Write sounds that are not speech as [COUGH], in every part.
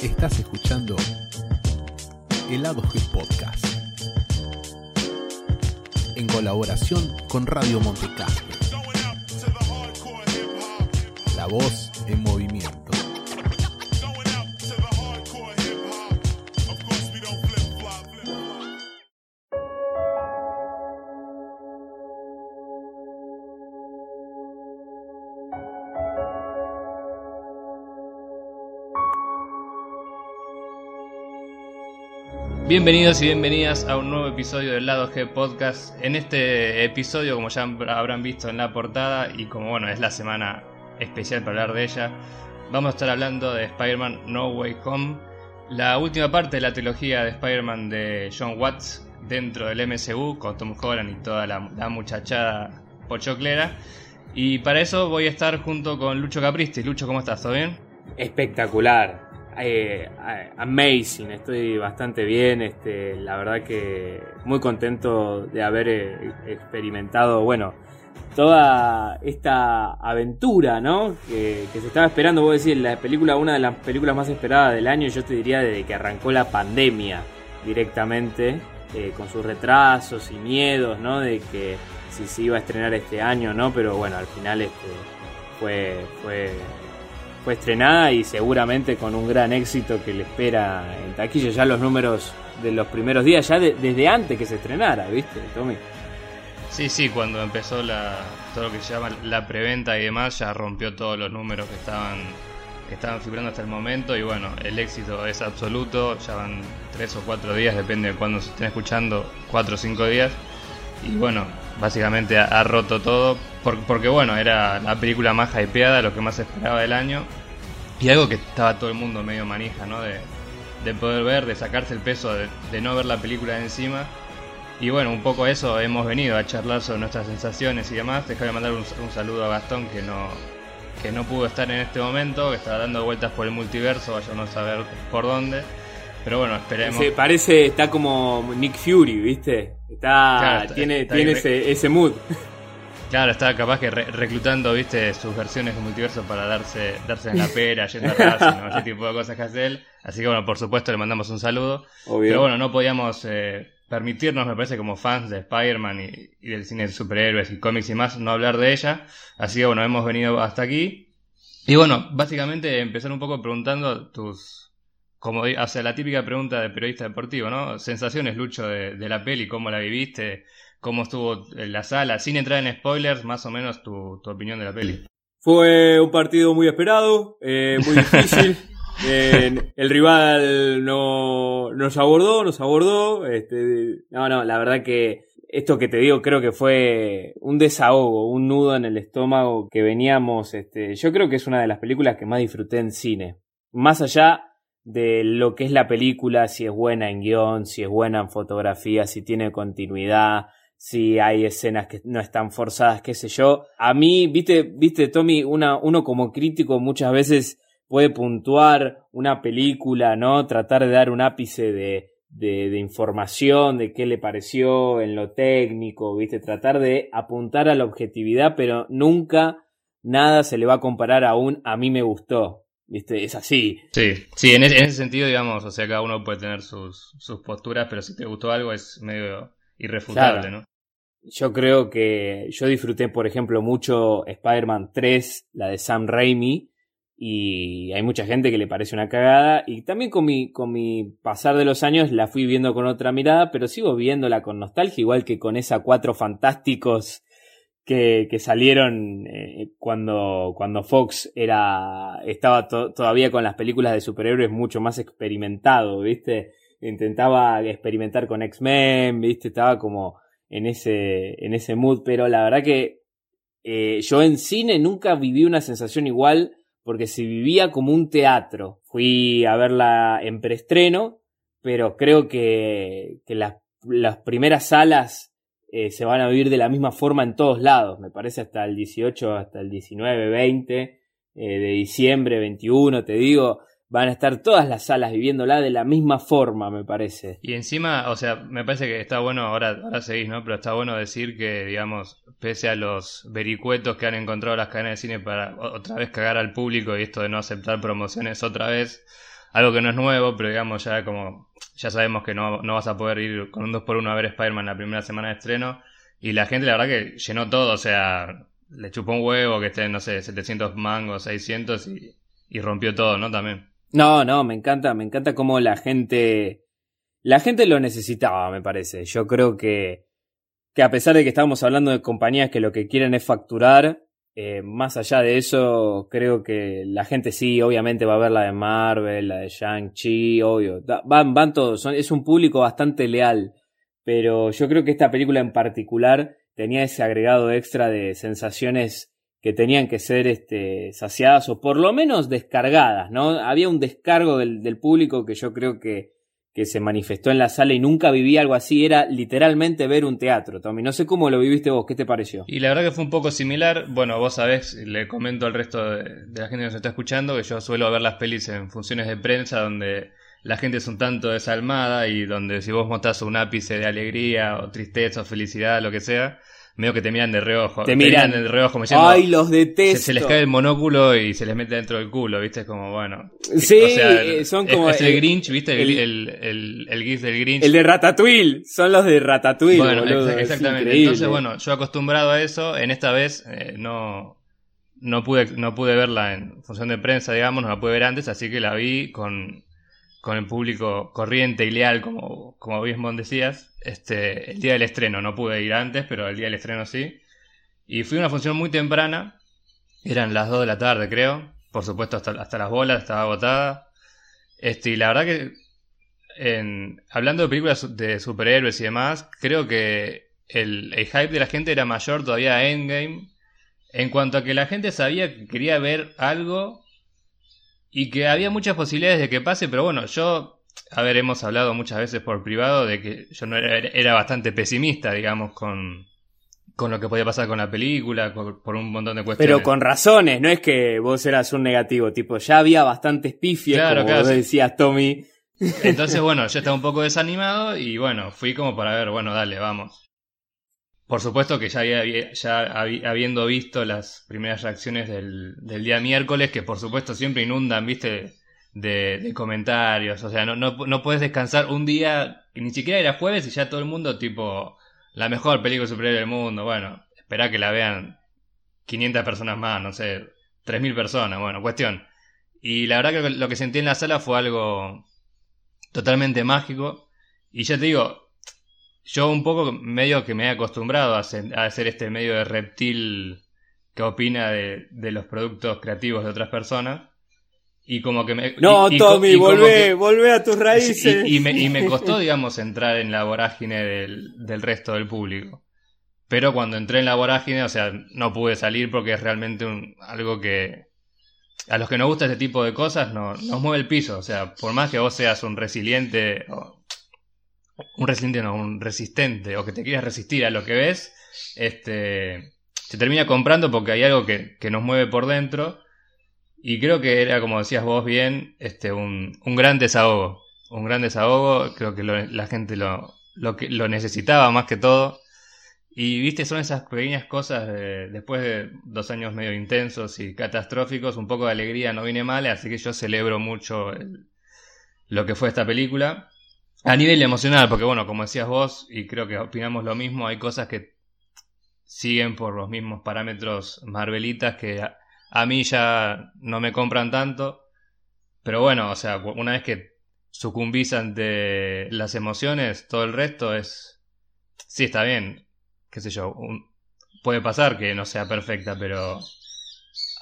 Estás escuchando Helado G Podcast en colaboración con Radio Montecastro. La voz Bienvenidos y bienvenidas a un nuevo episodio del Lado G Podcast. En este episodio, como ya habrán visto en la portada, y como bueno, es la semana especial para hablar de ella, vamos a estar hablando de Spider-Man No Way Home, la última parte de la trilogía de Spider-Man de John Watts dentro del MCU, con Tom Holland y toda la, la muchachada pochoclera. Y para eso voy a estar junto con Lucho Capristi. Lucho, ¿cómo estás? ¿Todo bien? Espectacular. Eh, amazing, estoy bastante bien, este, la verdad que muy contento de haber eh, experimentado, bueno, toda esta aventura, ¿no? Que, se estaba esperando, vos decís, la película, una de las películas más esperadas del año, yo te diría desde que arrancó la pandemia directamente, eh, con sus retrasos y miedos, ¿no? De que si se iba a estrenar este año, ¿no? Pero bueno, al final este, fue, fue fue estrenada y seguramente con un gran éxito que le espera en taquilla. Ya los números de los primeros días, ya desde antes que se estrenara, ¿viste, Tommy? Sí, sí, cuando empezó la, todo lo que se llama la preventa y demás, ya rompió todos los números que estaban, que estaban figurando hasta el momento. Y bueno, el éxito es absoluto. Ya van tres o cuatro días, depende de cuándo se estén escuchando, cuatro o cinco días. Y bueno, básicamente ha, roto todo. porque bueno, era la película más hypeada, lo que más esperaba del año. Y algo que estaba todo el mundo medio manija, ¿no? De, poder ver, de sacarse el peso de, no ver la película de encima. Y bueno, un poco eso hemos venido a charlar sobre nuestras sensaciones y demás. Déjame mandar un, saludo a Gastón que no, que no pudo estar en este momento, que está dando vueltas por el multiverso, vaya a saber por dónde. Pero bueno, esperemos. Se parece, está como Nick Fury, ¿viste? Está, tiene, tiene ese, ese mood. Claro, está capaz que reclutando, viste, sus versiones de multiverso para darse, darse en la pera, yendo a Racing, [LAUGHS] ese tipo de cosas que hace él. Así que bueno, por supuesto le mandamos un saludo. Pero bueno, no podíamos eh, permitirnos, me parece, como fans de Spider-Man y, del cine de superhéroes y cómics y más, no hablar de ella. Así que bueno, hemos venido hasta aquí. Y bueno, básicamente empezar un poco preguntando tus, como hacia la típica pregunta de periodista deportivo, ¿no? Sensaciones, Lucho, de, la peli, cómo la viviste, cómo estuvo en la sala, sin entrar en spoilers, más o menos tu, opinión de la peli. Fue un partido muy esperado, eh, muy difícil. [LAUGHS] el rival no, nos abordó, nos abordó. Este, no, no, la verdad que esto que te digo creo que fue un desahogo, un nudo en el estómago que veníamos. Este, yo creo que es una de las películas que más disfruté en cine. Más allá de lo que es la película, si es buena en guion, si es buena en fotografía, si tiene continuidad, si hay escenas que no están forzadas, qué sé yo. A mí, viste, viste, Tommy, una, uno como crítico muchas veces puede puntuar una película, ¿no? Tratar de dar un ápice de, de, de, información, de qué le pareció en lo técnico, ¿viste? Tratar de apuntar a la objetividad, pero nunca nada se le va a comparar a un a mí me gustó. ¿Viste? Es así. Sí, sí, en ese, sentido, digamos, o sea, cada uno puede tener sus, sus posturas, pero si te gustó algo es medio irrefutable, ¿no? Yo creo que yo disfruté, por ejemplo, mucho Spider-Man 3, la de Sam Raimi, y hay mucha gente que le parece una cagada, y también con mi, con mi pasar de los años la fui viendo con otra mirada, pero sigo viéndola con nostalgia, igual que con esa cuatro fantásticos que, que salieron eh, cuando, cuando Fox era, estaba todavía con las películas de superhéroes mucho más experimentado, ¿viste? Intentaba experimentar con X-Men, ¿viste? Estaba como en ese, en ese mood, pero la verdad que eh, yo en cine nunca viví una sensación igual porque se vivía como un teatro. Fui a verla en preestreno, pero creo que, que las, las primeras salas eh, se van a vivir de la misma forma en todos lados, me parece hasta el 18, hasta el 19, 20 eh, de diciembre, 21, te digo, van a estar todas las salas viviéndola de la misma forma, me parece. Y encima, o sea, me parece que está bueno, ahora, ahora seguís, ¿no? Pero está bueno decir que, digamos, pese a los vericuetos que han encontrado las cadenas de cine para otra vez cagar al público y esto de no aceptar promociones otra vez, algo que no es nuevo, pero digamos ya como, ya sabemos que no, no vas a poder ir con un 2x1 a ver Spider-Man la primera semana de estreno. Y la gente, la verdad que llenó todo, o sea, le chupó un huevo que esté, no sé, 700 mangos, 600 y, y rompió todo, ¿no? También. No, no, me encanta, me encanta cómo la gente, la gente lo necesitaba, me parece. Yo creo que, que a pesar de que estamos hablando de compañías que lo que quieren es facturar, eh, más allá de eso, creo que la gente sí, obviamente va a ver la de Marvel, la de Shang-Chi, obvio. Van, van todos, es un público bastante leal. Pero yo creo que esta película en particular tenía ese agregado extra de sensaciones que tenían que ser este, saciadas o por lo menos descargadas, ¿no? Había un descargo del, del público que yo creo que, que, se manifestó en la sala y nunca viví algo así, era literalmente ver un teatro, Tommy. No sé cómo lo viviste vos, ¿qué te pareció? Y la verdad que fue un poco similar, bueno, vos sabés, le comento al resto de, la gente que nos está escuchando, que yo suelo ver las pelis en funciones de prensa donde la gente es un tanto desalmada y donde si vos mostrás un ápice de alegría o tristeza o felicidad, lo que sea, medio que te miran de reojo. Te, miran de reojo como Ay, los detesto. Se, se, les cae el monóculo y se les mete dentro del culo, ¿viste? Como, bueno. Sí, o sea, son como. Es, el, Grinch, ¿viste? El, el, el, el, GIF del Grinch. El de Ratatouille. Son los de Ratatouille. Bueno, boludo, exactamente. Entonces, bueno, yo acostumbrado a eso, en esta vez eh, no. No pude, no pude verla en función de prensa, digamos, no la pude ver antes, así que la vi con, con el público corriente y leal, como, como bien decías, este, el día del estreno. No pude ir antes, pero el día del estreno sí. Y fui a una función muy temprana, eran las 2 de la tarde, creo. Por supuesto, hasta, hasta las bolas, estaba agotada. Este, y la verdad que, en, hablando de películas de superhéroes y demás, creo que el, el hype de la gente era mayor todavía a Endgame. En cuanto a que la gente sabía que quería ver algo y que había muchas posibilidades de que pase, pero bueno, yo, a ver, hemos hablado muchas veces por privado de que yo no era, era bastante pesimista, digamos, con, con lo que podía pasar con la película, por, por, un montón de cuestiones. Pero con razones, no es que vos eras un negativo, tipo, ya había bastantes pifies, claro, como claro, vos decías, Tommy. Entonces, [LAUGHS] bueno, yo estaba un poco desanimado y bueno, fui como para ver, bueno, dale, vamos. Por supuesto que ya, había, ya habiendo visto las primeras reacciones del, del, día miércoles, que por supuesto siempre inundan, viste, de, comentarios. O sea, no, no, no, puedes descansar un día, ni siquiera era jueves y ya todo el mundo, tipo, la mejor película superior del mundo. Bueno, espera que la vean 500 personas más, no sé, 3.000 personas. Bueno, cuestión. Y la verdad que lo que sentí en la sala fue algo totalmente mágico. Y ya te digo, yo un poco medio que me he acostumbrado a, hacer este medio de reptil que opina de, de, los productos creativos de otras personas. Y como que me... No, y, Tommy, volvé, volvé a tus raíces. Y, y, me, y, me, costó, digamos, entrar en la vorágine del, del, resto del público. Pero cuando entré en la vorágine, o sea, no pude salir porque es realmente un, algo que... A los que nos gusta ese tipo de cosas no, nos mueve el piso. O sea, por más que vos seas un resiliente... O, un resiliente, no, un resistente, o que te quieras resistir a lo que ves, este, se termina comprando porque hay algo que, que nos mueve por dentro. Y creo que era, como decías vos bien, este, un, un gran desahogo. Un gran desahogo, creo que la gente lo, lo, que, lo necesitaba más que todo. Y viste, son esas pequeñas cosas, de, después de dos años medio intensos y catastróficos, un poco de alegría no viene mal, así que yo celebro mucho el, lo que fue esta película. A nivel emocional, porque bueno, como decías vos, y creo que opinamos lo mismo, hay cosas que siguen por los mismos parámetros Marvelitas que a, mí ya no me compran tanto. Pero bueno, o sea, una vez que sucumbís ante las emociones, todo el resto es... Sí, está bien, qué sé yo, un... puede pasar que no sea perfecta, pero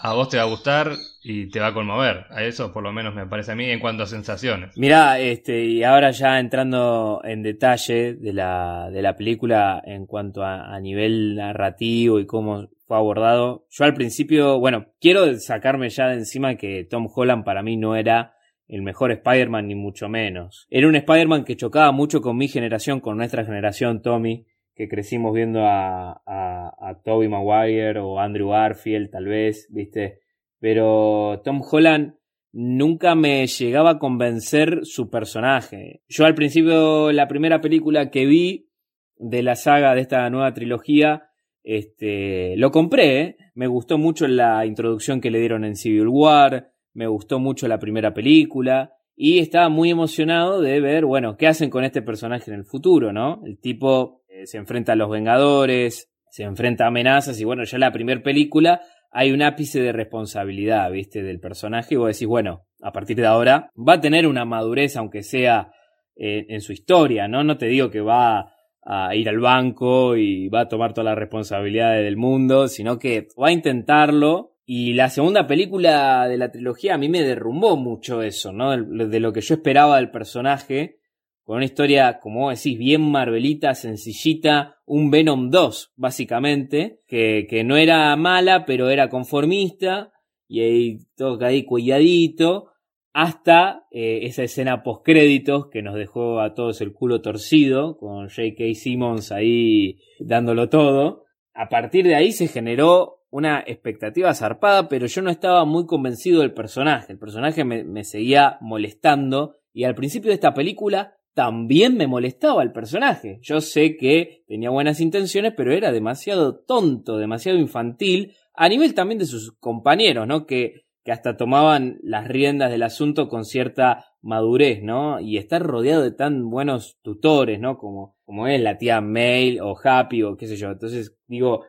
a vos te va a gustar y te va a conmover. A eso por lo menos me parece a mí en cuanto a sensaciones. Mirá, este, y ahora ya entrando en detalle de la, de la película en cuanto a, a nivel narrativo y cómo fue abordado. Yo al principio, bueno, quiero sacarme ya de encima que Tom Holland para mí no era el mejor Spider-Man ni mucho menos. Era un Spider-Man que chocaba mucho con mi generación, con nuestra generación, Tommy que crecimos viendo a, a, Toby Maguire o Andrew Garfield, tal vez, ¿viste? Pero Tom Holland nunca me llegaba a convencer su personaje. Yo al principio, la primera película que vi de la saga de esta nueva trilogía, este, lo compré, me gustó mucho la introducción que le dieron en Civil War, me gustó mucho la primera película y estaba muy emocionado de ver, bueno, qué hacen con este personaje en el futuro, ¿no? El tipo eh, se enfrenta a los Vengadores, se enfrenta a amenazas y bueno, ya la primera película hay un ápice de responsabilidad, ¿viste? Del personaje y vos decís, bueno, a partir de ahora va a tener una madurez, aunque sea eh, en su historia, ¿no? No te digo que va a ir al banco y va a tomar todas las responsabilidades del mundo, sino que va a intentarlo. Y la segunda película de la trilogía a mí me derrumbó mucho eso, ¿no? De, lo que yo esperaba del personaje, con una historia, como decís, bien marvelita, sencillita, un Venom 2, básicamente, que, que no era mala, pero era conformista, y ahí todo ahí cuidadito, hasta eh, esa escena post créditos que nos dejó a todos el culo torcido con J.K. Simmons ahí dándolo todo. A partir de ahí se generó una expectativa zarpada, pero yo no estaba muy convencido del personaje. El personaje me, me seguía molestando y al principio de esta película también me molestaba el personaje. Yo sé que tenía buenas intenciones, pero era demasiado tonto, demasiado infantil, a nivel también de sus compañeros, ¿no? Que que hasta tomaban las riendas del asunto con cierta madurez, ¿no? Y estar rodeado de tan buenos tutores, ¿no? Como, como es la tía Mail o Happy o qué sé yo. Entonces digo,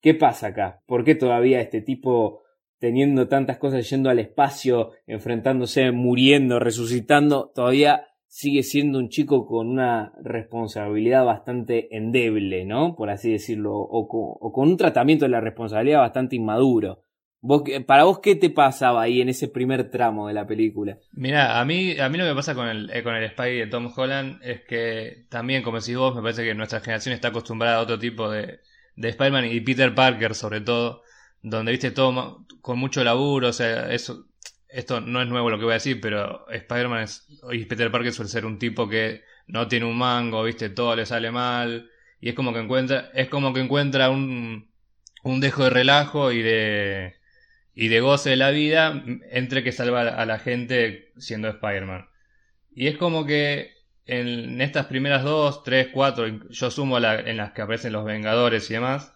¿qué pasa acá? ¿Por qué todavía este tipo teniendo tantas cosas yendo al espacio, enfrentándose, muriendo, resucitando, todavía sigue siendo un chico con una responsabilidad bastante endeble, ¿no? Por así decirlo, o o con un tratamiento de la responsabilidad bastante inmaduro para vos, ¿qué te pasaba ahí en ese primer tramo de la película? Mira, a mí, a mí lo que pasa con el, eh, con el Spy de Tom Holland es que también, como decís vos, me parece que nuestra generación está acostumbrada a otro tipo de, de Spider-Man y Peter Parker, sobre todo, donde viste todo con mucho laburo, o sea, eso, esto no es nuevo lo que voy a decir, pero Spider-Man y Peter Parker suele ser un tipo que no tiene un mango, viste, todo le sale mal, y es como que encuentra, es como que encuentra un, un dejo de relajo y de y de goce de la vida entre que salva a la gente siendo Spider-Man. Y es como que en estas primeras dos, tres, cuatro, yo sumo en las que aparecen los Vengadores y demás,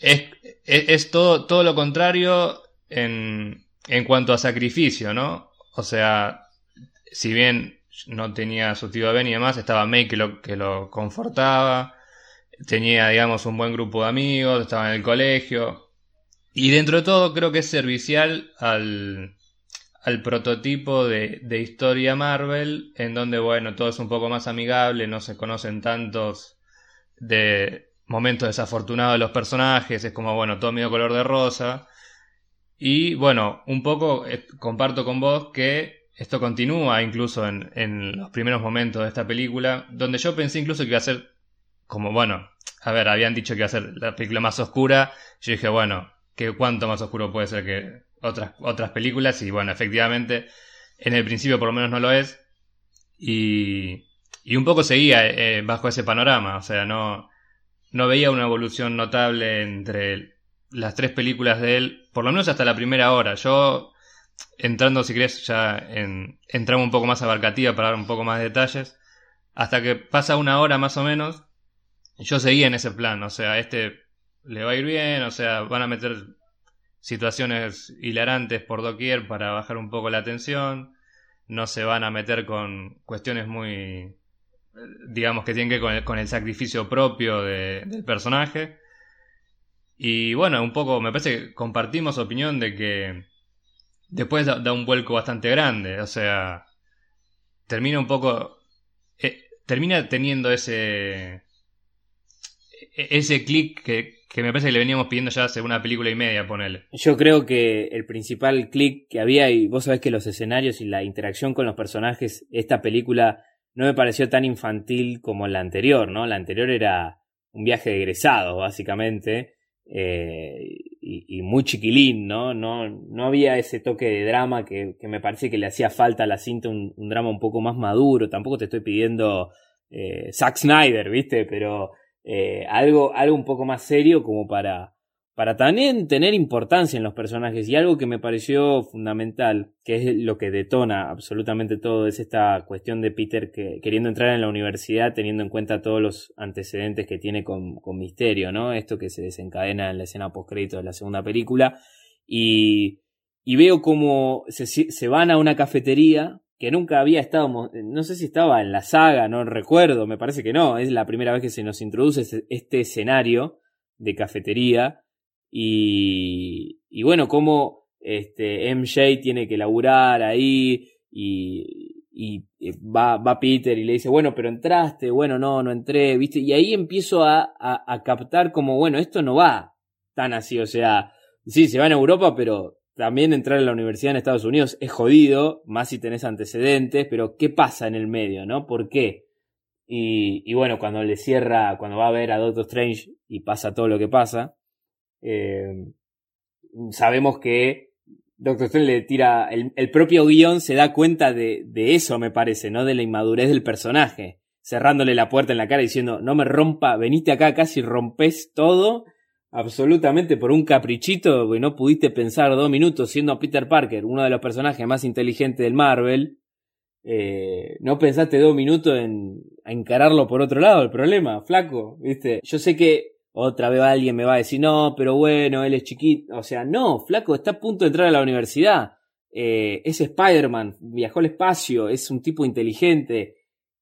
es, es, todo, todo lo contrario en, en cuanto a sacrificio, ¿no? O sea, si bien no tenía su tío Ben y demás, estaba May que lo, que lo confortaba, tenía, digamos, un buen grupo de amigos, estaba en el colegio, y dentro de todo creo que es servicial al, al prototipo de, de, historia Marvel, en donde, bueno, todo es un poco más amigable, no se conocen tantos de momentos desafortunados de los personajes, es como, bueno, todo medio color de rosa. Y bueno, un poco eh, comparto con vos que esto continúa incluso en, en, los primeros momentos de esta película, donde yo pensé incluso que iba a ser como, bueno, a ver, habían dicho que iba a ser la película más oscura, yo dije, bueno, que cuánto más oscuro puede ser que otras, otras películas. Y bueno, efectivamente, en el principio por lo menos no lo es. Y, y un poco seguía eh, bajo ese panorama. O sea, no, no veía una evolución notable entre las tres películas de él, por lo menos hasta la primera hora. Yo, entrando, si querés, ya en, entramos un poco más abarcativa para dar un poco más de detalles. Hasta que pasa una hora más o menos, yo seguía en ese plan. O sea, este le va a ir bien, o sea, van a meter situaciones hilarantes por doquier para bajar un poco la tensión, no se van a meter con cuestiones muy, digamos, que tienen que ver con el, sacrificio propio del personaje. Y bueno, un poco, me parece que compartimos opinión de que después da, un vuelco bastante grande, o sea, termina un poco, eh, termina teniendo ese, ese clic que, que me parece que le veníamos pidiendo ya hace una película y media, ponele. Yo creo que el principal clic que había, y vos sabés que los escenarios y la interacción con los personajes, esta película no me pareció tan infantil como la anterior, ¿no? La anterior era un viaje de básicamente, eh, y, muy chiquilín, ¿no? ¿no? No había ese toque de drama que, me parece que le hacía falta a la cinta, un, drama un poco más maduro. Tampoco te estoy pidiendo eh, Zack Snyder, ¿viste? Pero eh, algo, algo un poco más serio como para, para también tener importancia en los personajes. Y algo que me pareció fundamental, que es lo que detona absolutamente todo, es esta cuestión de Peter que, queriendo entrar en la universidad teniendo en cuenta todos los antecedentes que tiene con, con Misterio, ¿no? Esto que se desencadena en la escena postcrédito de la segunda película. Y, y veo como se, se van a una cafetería que nunca había estado, no sé si estaba en la saga, no recuerdo, me parece que no, es la primera vez que se nos introduce este, escenario de cafetería y, y bueno, como este, MJ tiene que laburar ahí y, y va, va, Peter y le dice, bueno, pero entraste, bueno, no, no entré, ¿viste? Y ahí empiezo a, a, a, captar como, bueno, esto no va tan así, o sea, sí, se van a Europa, pero también entrar a la universidad en Estados Unidos es jodido, más si tenés antecedentes, pero ¿qué pasa en el medio, no? ¿Por qué? Y, bueno, cuando le cierra, cuando va a ver a Doctor Strange y pasa todo lo que pasa, eh, sabemos que Doctor Strange le tira. El, el propio guion se da cuenta de, eso, me parece, ¿no? De la inmadurez del personaje. Cerrándole la puerta en la cara diciendo, no me rompa, veniste acá, casi rompes todo, absolutamente por un caprichito, que no pudiste pensar dos minutos siendo Peter Parker, uno de los personajes más inteligentes del Marvel. Eh, no pensaste dos minutos en encararlo por otro lado, el problema, flaco, ¿viste? Yo sé que otra vez alguien me va a decir, no, pero bueno, él es chiquito. O sea, no, flaco, está a punto de entrar a la universidad. Eh, es Spider-Man, viajó al espacio, es un tipo inteligente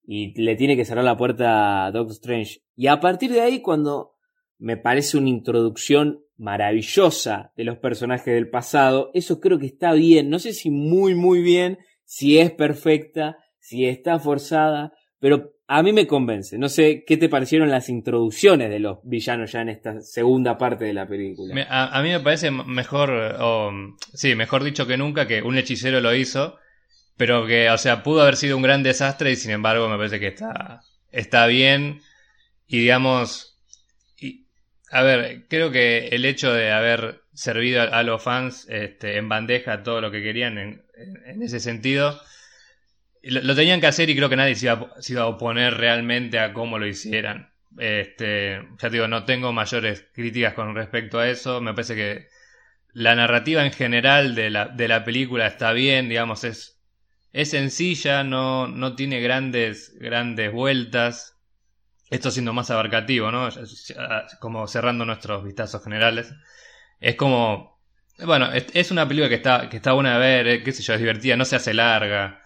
y le tiene que cerrar la puerta a Doctor Strange. Y a partir de ahí, cuando me parece una introducción maravillosa de los personajes del pasado, eso creo que está bien. No sé si muy, muy bien, si es perfecta, si está forzada, pero a mí me convence. No sé qué te parecieron las introducciones de los villanos ya en esta segunda parte de la película. A, mí me parece mejor, o sí, mejor dicho que nunca, que un hechicero lo hizo, pero que, o sea, pudo haber sido un gran desastre y sin embargo me parece que está, está bien. Y digamos, a ver, creo que el hecho de haber servido a, los fans este, en bandeja todo lo que querían en, en ese sentido lo, tenían que hacer y creo que nadie se iba, a oponer realmente a cómo lo hicieran. Este, ya digo, no tengo mayores críticas con respecto a eso. Me parece que la narrativa en general de la, de la película está bien, digamos, es, es sencilla, no, no tiene grandes, grandes vueltas. Esto siendo más abarcativo, ¿no? Como cerrando nuestros vistazos generales. Es como. Bueno, es, una película que está, que está buena de ver, eh, qué sé yo, es divertida, no se hace larga.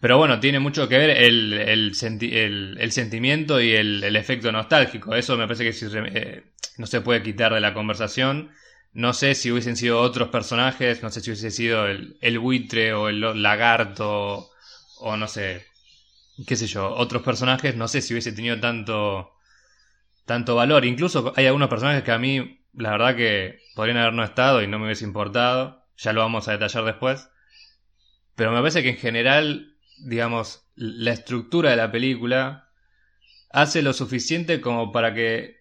Pero bueno, tiene mucho que ver el, el, senti el, sentimiento y el, efecto nostálgico. Eso me parece que si, eh, no se puede quitar de la conversación. No sé si hubiesen sido otros personajes, no sé si hubiese sido el buitre o el lagarto o no sé, qué sé yo, otros personajes, no sé si hubiese tenido tanto, tanto valor. Incluso hay algunos personajes que a mí, la verdad que podrían haber no estado y no me hubiese importado. Ya lo vamos a detallar después. Pero me parece que en general digamos, la estructura de la película hace lo suficiente como para que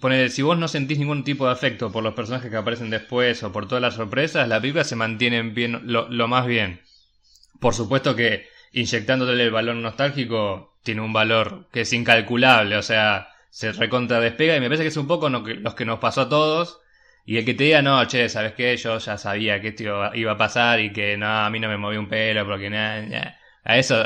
poner, si vos no sentís ningún tipo de afecto por los personajes que aparecen después o por todas las sorpresas, la película se mantiene bien, lo, lo más bien. Por supuesto que inyectándole el valor nostálgico tiene un valor que es incalculable, o sea, se recontra despega y me parece que es un poco los que nos pasó a todos. Y el que te diga, no, che, ¿sabes qué? Yo ya sabía que esto iba a pasar y que no, a mí no me movió un pelo porque nada, a eso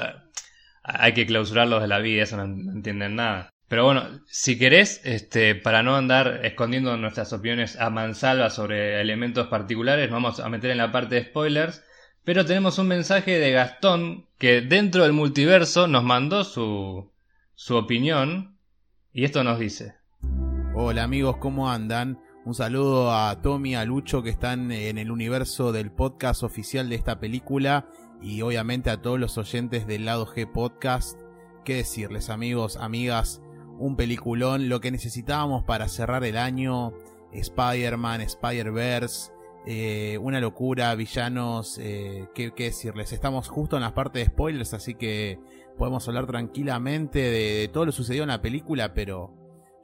hay que clausurarlos de la vida, eso no, entienden nada. Pero bueno, si querés, este, para no andar escondiendo nuestras opiniones a mansalva sobre elementos particulares, vamos a meter en la parte de spoilers. Pero tenemos un mensaje de Gastón que dentro del multiverso nos mandó su, su opinión. Y esto nos dice. Hola amigos, ¿cómo andan? Un saludo a Tommy, a Lucho que están en el universo del podcast oficial de esta película y obviamente a todos los oyentes del lado G podcast. ¿Qué decirles amigos, amigas? Un peliculón, lo que necesitábamos para cerrar el año. Spider-Man, Spider-Verse, eh, una locura, villanos, eh, ¿qué, ¿qué, decirles? Estamos justo en la parte de spoilers, así que podemos hablar tranquilamente de, de, todo lo sucedido en la película, pero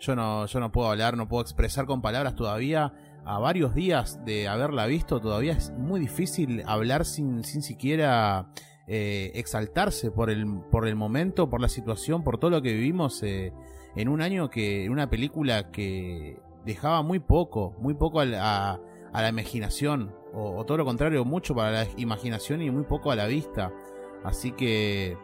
yo no, yo no puedo hablar, no puedo expresar con palabras todavía a varios días de haberla visto, todavía es muy difícil hablar sin, sin siquiera eh, exaltarse por el, por el momento, por la situación, por todo lo que vivimos eh, en un año que, en una película que dejaba muy poco, muy poco a, a, la imaginación, o, todo lo contrario, mucho para la imaginación y muy poco a la vista. Así que,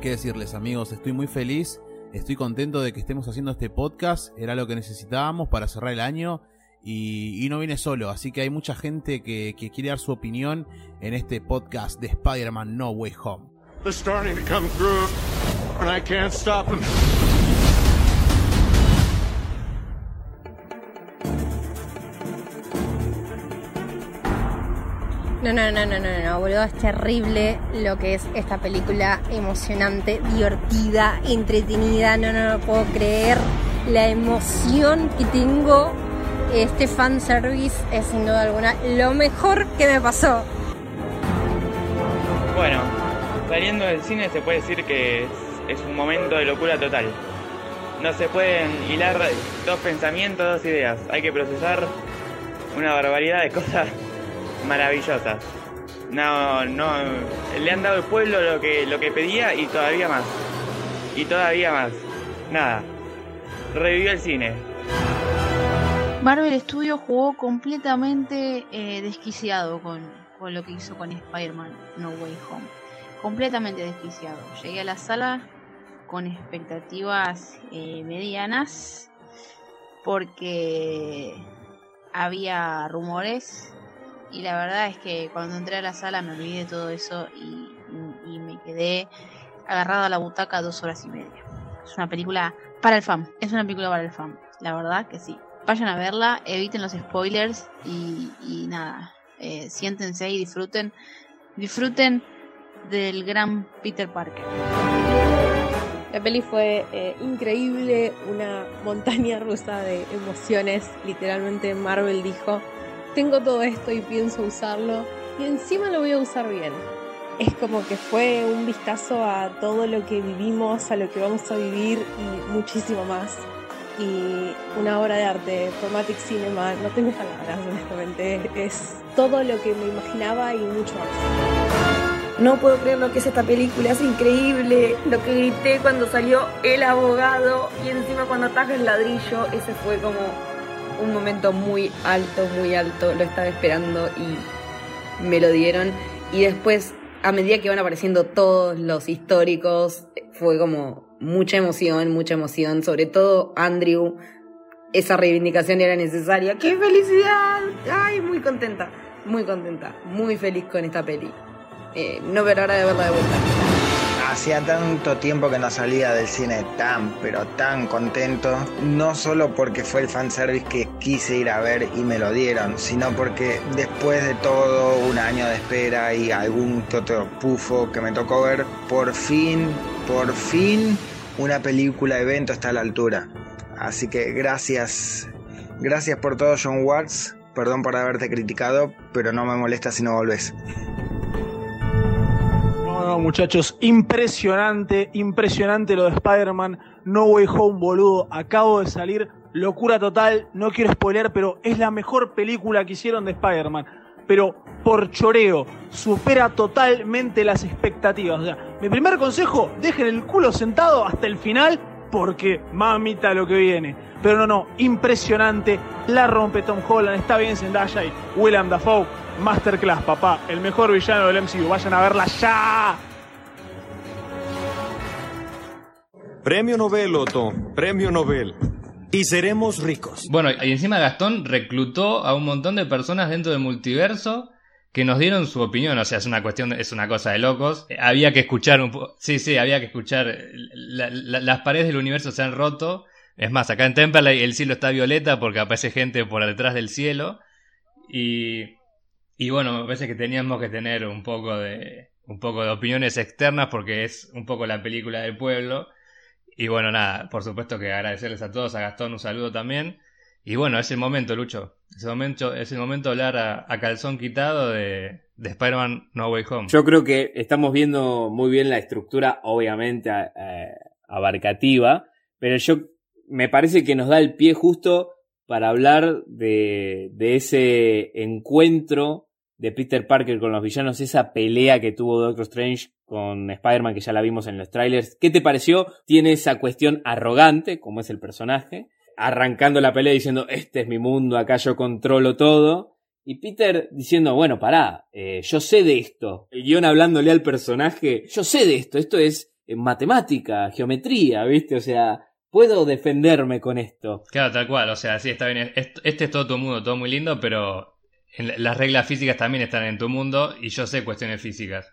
¿qué decirles amigos? Estoy muy feliz, estoy contento de que estemos haciendo este podcast, era lo que necesitábamos para cerrar el año. Y, no viene solo, así que hay mucha gente que, quiere dar su opinión en este podcast de Spider-Man No Way Home. No, no, no, no, no, no, boludo, es terrible lo que es esta película emocionante, divertida, entretenida, no, no, no puedo creer la emoción que tengo. Este fanservice es sin duda alguna lo mejor que me pasó. Bueno, saliendo del cine se puede decir que es, un momento de locura total. No se pueden hilar dos pensamientos, dos ideas. Hay que procesar una barbaridad de cosas maravillosas. No, no, le han dado al pueblo lo que, lo que pedía y todavía más. Y todavía más. Nada. Revivió el cine. Marvel Studios jugó completamente eh, desquiciado con, con lo que hizo con Spider-Man No Way Home completamente desquiciado. Llegué a la sala con expectativas eh, medianas porque había rumores y la verdad es que cuando entré a la sala me olvidé de todo eso y, me quedé agarrado a la butaca dos horas y media. Es una película para el fan, es una película para el fan, la verdad que sí. Vayan a verla, eviten los spoilers y, nada, eh, siéntense y disfruten. Disfruten del gran Peter Parker. La peli fue eh, increíble, una montaña rusa de emociones. Literalmente Marvel dijo, tengo todo esto y pienso usarlo y encima lo voy a usar bien. Es como que fue un vistazo a todo lo que vivimos, a lo que vamos a vivir y muchísimo más. Y una obra de arte, Formatic Cinema, no tengo palabras honestamente, es todo lo que me imaginaba y mucho más. No puedo creer lo que es esta película, es increíble. Lo que grité cuando salió el abogado y encima cuando ataca el ladrillo, ese fue como un momento muy alto, muy alto. Lo estaba esperando y me lo dieron. Y después, a medida que iban apareciendo todos los históricos, fue como mucha emoción, mucha emoción. Sobre todo Andrew, esa reivindicación era necesaria. ¡Qué felicidad! ¡Ay, muy contenta! Muy contenta, muy feliz con esta peli eh, no ver hora de verla de vuelta. Hacía tanto tiempo que no salía del cine tan, pero tan contento, no solo porque fue el fanservice que quise ir a ver y me lo dieron, sino porque después de todo un año de espera y algún otro pufo que me tocó ver, por fin, por fin, una película evento está a la altura. Así que gracias, gracias por todo John Watts, perdón por haberte criticado, pero no me molesta si no volvés muchachos, impresionante, impresionante lo de Spider-Man No Way Home, boludo. Acabo de salir, locura total, no quiero spoiler, pero es la mejor película que hicieron de Spider-Man. Pero por choreo, supera totalmente las expectativas. O sea, mi primer consejo, dejen el culo sentado hasta el final, porque mamita lo que viene. Pero no, no, impresionante, la rompe Tom Holland, está bien Zendaya y Willem Dafoe Masterclass, papá. El mejor villano del MCU. Vayan a verla ya. Premio Nobel, Otto. Premio Nobel. Y seremos ricos. Bueno, y encima Gastón reclutó a un montón de personas dentro del multiverso que nos dieron su opinión, o sea, es una cuestión, es una cosa de locos. Había que escuchar un poco, sí, sí, había que escuchar, las paredes del universo se han roto. Es más, acá en Temple el cielo está violeta porque aparece gente por detrás del cielo. Y y bueno, me parece que teníamos que tener un poco de un poco de opiniones externas porque es un poco la película del pueblo. Y bueno, nada, por supuesto que agradecerles a todos, a Gastón un saludo también. Y bueno, es el momento, Lucho. Es el momento, es el momento de hablar a, calzón quitado de, de Spider-Man No Way Home. Yo creo que estamos viendo muy bien la estructura, obviamente, abarcativa, pero yo me parece que nos da el pie justo para hablar de, de ese encuentro de Peter Parker con los villanos, esa pelea que tuvo Doctor Strange con Spider-Man que ya la vimos en los trailers. ¿Qué te pareció? Tiene esa cuestión arrogante, como es el personaje, arrancando la pelea diciendo, este es mi mundo, acá yo controlo todo. Y Peter diciendo, bueno, pará, eh, yo sé de esto. El guion hablándole al personaje, yo sé de esto, esto es eh, matemática, geometría, ¿viste? O sea, puedo defenderme con esto. Claro, tal cual, o sea, sí, está bien. Este es todo tu mundo, todo muy lindo, pero las reglas físicas también están en tu mundo y yo sé cuestiones físicas.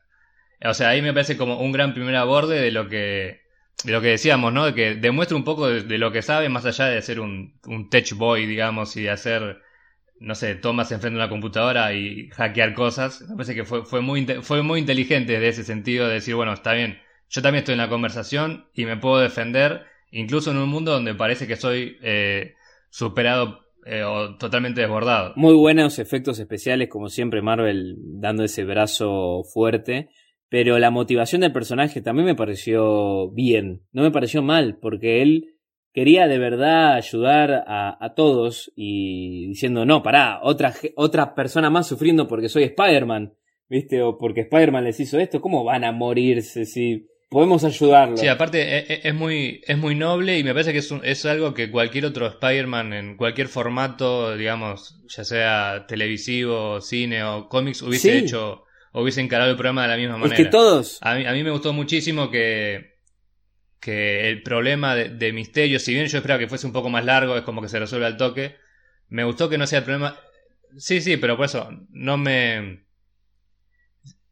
O sea, ahí me parece como un gran primer aborde de lo que de lo que decíamos, ¿no? De que demuestra un poco de, lo que sabe, más allá de ser un, un tech boy, digamos, y de hacer, no sé, tomas enfrente de una computadora y hackear cosas. Me parece que fue, fue, muy, fue muy inteligente de ese sentido, de decir, bueno, está bien, yo también estoy en la conversación y me puedo defender, incluso en un mundo donde parece que soy eh, superado eh, o totalmente desbordado. Muy buenos efectos especiales, como siempre, Marvel dando ese brazo fuerte. Pero la motivación del personaje también me pareció bien, no me pareció mal, porque él quería de verdad ayudar a, todos y diciendo, no, pará, otra, otra persona más sufriendo porque soy Spider-Man, ¿viste? O porque Spider-Man les hizo esto, ¿cómo van a morirse si podemos ayudarlo? Sí, aparte e, e, es, muy, es muy noble y me parece que es, es algo que cualquier otro Spider-Man en cualquier formato, digamos, ya sea televisivo, cine o cómics, hubiese hecho hubiese encarado el programa de la misma manera. Es que todos. A mí, a mí me gustó muchísimo que, que el problema de, Misterio, si bien yo esperaba que fuese un poco más largo, es como que se resuelve al toque. Me gustó que no sea el problema. Sí, sí, pero por eso no me.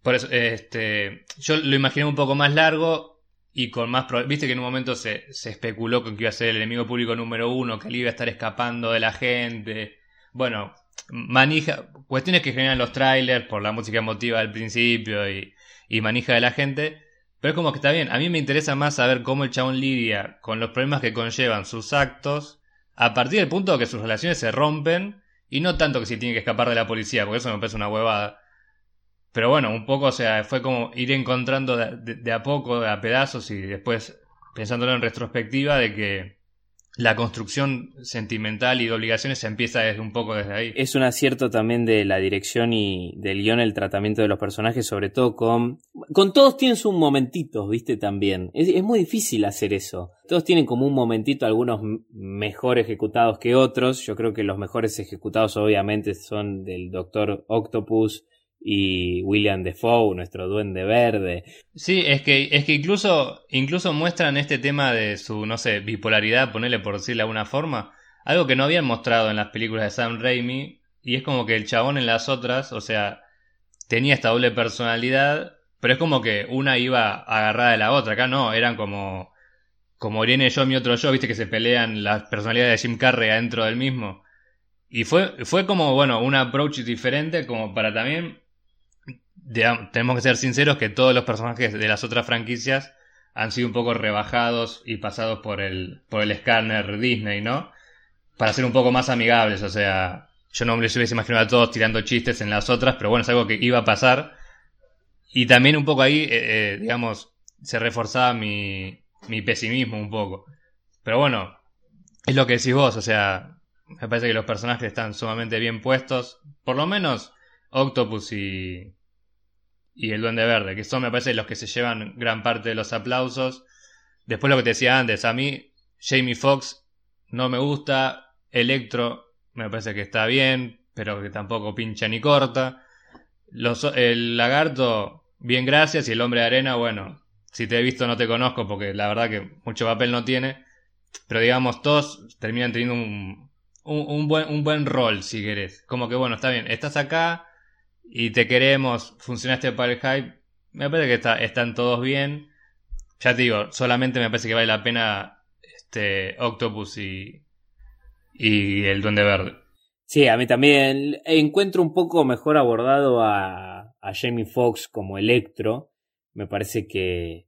Por eso, este. Yo lo imaginé un poco más largo y con más. Viste que en un momento se, se especuló con que iba a ser el enemigo público número uno, que él iba a estar escapando de la gente. Bueno, manija, cuestiones que generan los trailers por la música emotiva al principio y, y manija de la gente. Pero es como que está bien, a mí me interesa más saber cómo el chabón lidia con los problemas que conllevan sus actos a partir del punto que sus relaciones se rompen y no tanto que si tiene que escapar de la policía, porque eso me parece una huevada. Pero bueno, un poco, o sea, fue como ir encontrando de, a poco, de a pedazos y después pensándolo en retrospectiva de que la construcción sentimental y de obligaciones se empieza desde un poco desde ahí. Es un acierto también de la dirección y del guion, el tratamiento de los personajes, sobre todo con... Con todos tienen sus momentitos, viste, también. Es, es muy difícil hacer eso. Todos tienen como un momentito, algunos mejor ejecutados que otros. Yo creo que los mejores ejecutados obviamente son del Doctor Octopus, y William Defoe, nuestro duende verde. Sí, es que, es que incluso, incluso muestran este tema de su, no sé, bipolaridad, ponerle por decirle de alguna forma, algo que no habían mostrado en las películas de Sam Raimi, y es como que el chabón en las otras, o sea, tenía esta doble personalidad, pero es como que una iba agarrada de la otra, acá no, eran como, como Irene yo, mi otro yo, viste que se pelean las personalidades de Jim Carrey adentro del mismo. Y fue, fue como, bueno, un approach diferente, como para también tenemos que ser sinceros que todos los personajes de las otras franquicias han sido un poco rebajados y pasados por el, por el escáner Disney, ¿no? Para ser un poco más amigables, o sea, yo no me hubiese imaginado a todos tirando chistes en las otras, pero bueno, es algo que iba a pasar. Y también un poco ahí, eh, eh, digamos, se reforzaba mi, mi pesimismo un poco. Pero bueno, es lo que decís vos, o sea, me parece que los personajes están sumamente bien puestos. Por lo menos Octopus y, y el Duende Verde, que son me parece los que se llevan gran parte de los aplausos. Después lo que te decía antes, a mí Jamie Foxx no me gusta, Electro me parece que está bien, pero que tampoco pincha ni corta. Los, el lagarto, bien gracias, y el hombre de arena, bueno, si te he visto no te conozco porque la verdad que mucho papel no tiene, pero digamos todos terminan teniendo un, un, buen, un buen rol, si querés. Como que bueno, está bien, estás acá, y te queremos, funcionaste para el hype, me parece que está, están todos bien. Ya te digo, solamente me parece que vale la pena este Octopus y, y el Duende Verde. Sí, a mí también. Encuentro un poco mejor abordado a, a Jamie Foxx como Electro. Me parece que,